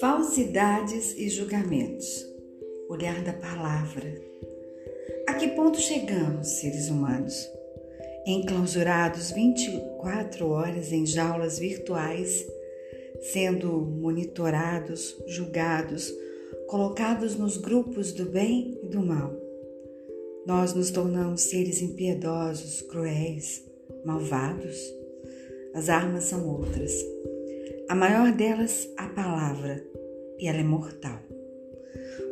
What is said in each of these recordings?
Falsidades e julgamentos. Olhar da palavra. A que ponto chegamos, seres humanos? Enclausurados 24 horas em jaulas virtuais, sendo monitorados, julgados, colocados nos grupos do bem e do mal. Nós nos tornamos seres impiedosos, cruéis, malvados. As armas são outras. A maior delas, a palavra, e ela é mortal.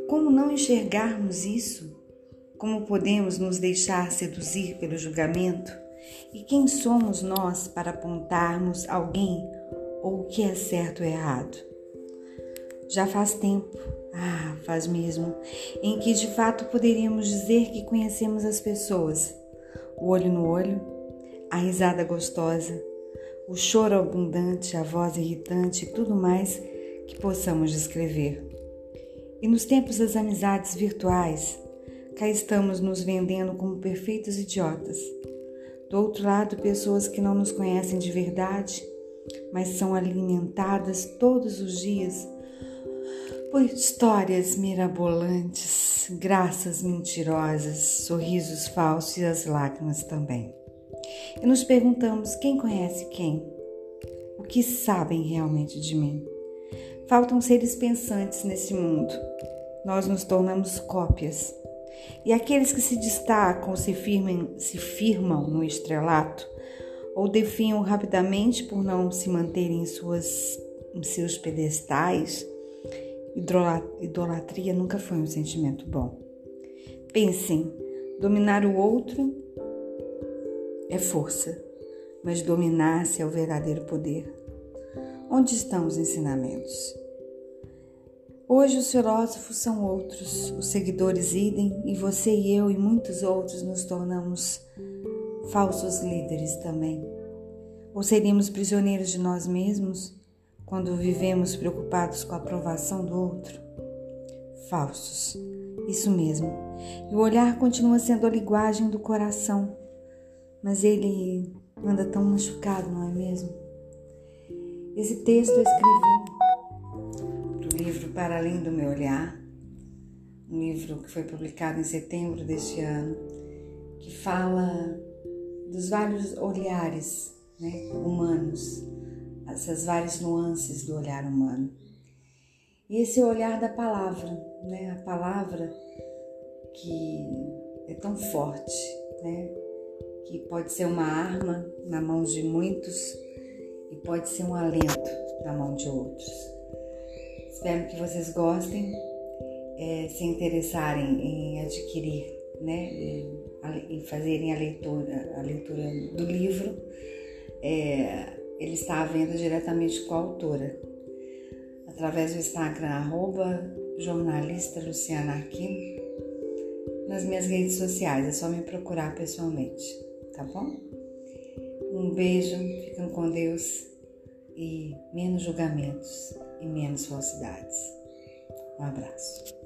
Como não enxergarmos isso? Como podemos nos deixar seduzir pelo julgamento? E quem somos nós para apontarmos alguém ou o que é certo ou errado? Já faz tempo, ah, faz mesmo, em que de fato poderíamos dizer que conhecemos as pessoas, o olho no olho, a risada gostosa, o choro abundante, a voz irritante e tudo mais que possamos descrever. E nos tempos das amizades virtuais, cá estamos nos vendendo como perfeitos idiotas. Do outro lado, pessoas que não nos conhecem de verdade, mas são alimentadas todos os dias por histórias mirabolantes, graças mentirosas, sorrisos falsos e as lágrimas também. E nos perguntamos quem conhece quem? O que sabem realmente de mim? Faltam seres pensantes nesse mundo. Nós nos tornamos cópias. E aqueles que se destacam se, firmem, se firmam no estrelato ou definham rapidamente por não se manterem em, suas, em seus pedestais, idolatria nunca foi um sentimento bom. Pensem, dominar o outro é força, mas dominar-se é o verdadeiro poder. Onde estão os ensinamentos? Hoje os filósofos são outros, os seguidores idem, e você e eu e muitos outros nos tornamos falsos líderes também. Ou seríamos prisioneiros de nós mesmos quando vivemos preocupados com a aprovação do outro? Falsos, isso mesmo. E o olhar continua sendo a linguagem do coração mas ele anda tão machucado, não é mesmo? Esse texto eu escrevi para o livro Para Além do Meu Olhar, um livro que foi publicado em setembro deste ano, que fala dos vários olhares né, humanos, essas várias nuances do olhar humano. E esse olhar da palavra, né, a palavra que é tão forte, né, que pode ser uma arma na mão de muitos e pode ser um alento na mão de outros. Espero que vocês gostem, é, se interessarem em adquirir, né, em fazerem a leitura, a leitura do livro. É, ele está à venda diretamente com a autora, através do Instagram, arroba jornalista Luciana Aquino, nas minhas redes sociais, é só me procurar pessoalmente tá bom? Um beijo, ficam com Deus e menos julgamentos e menos falsidades. Um abraço.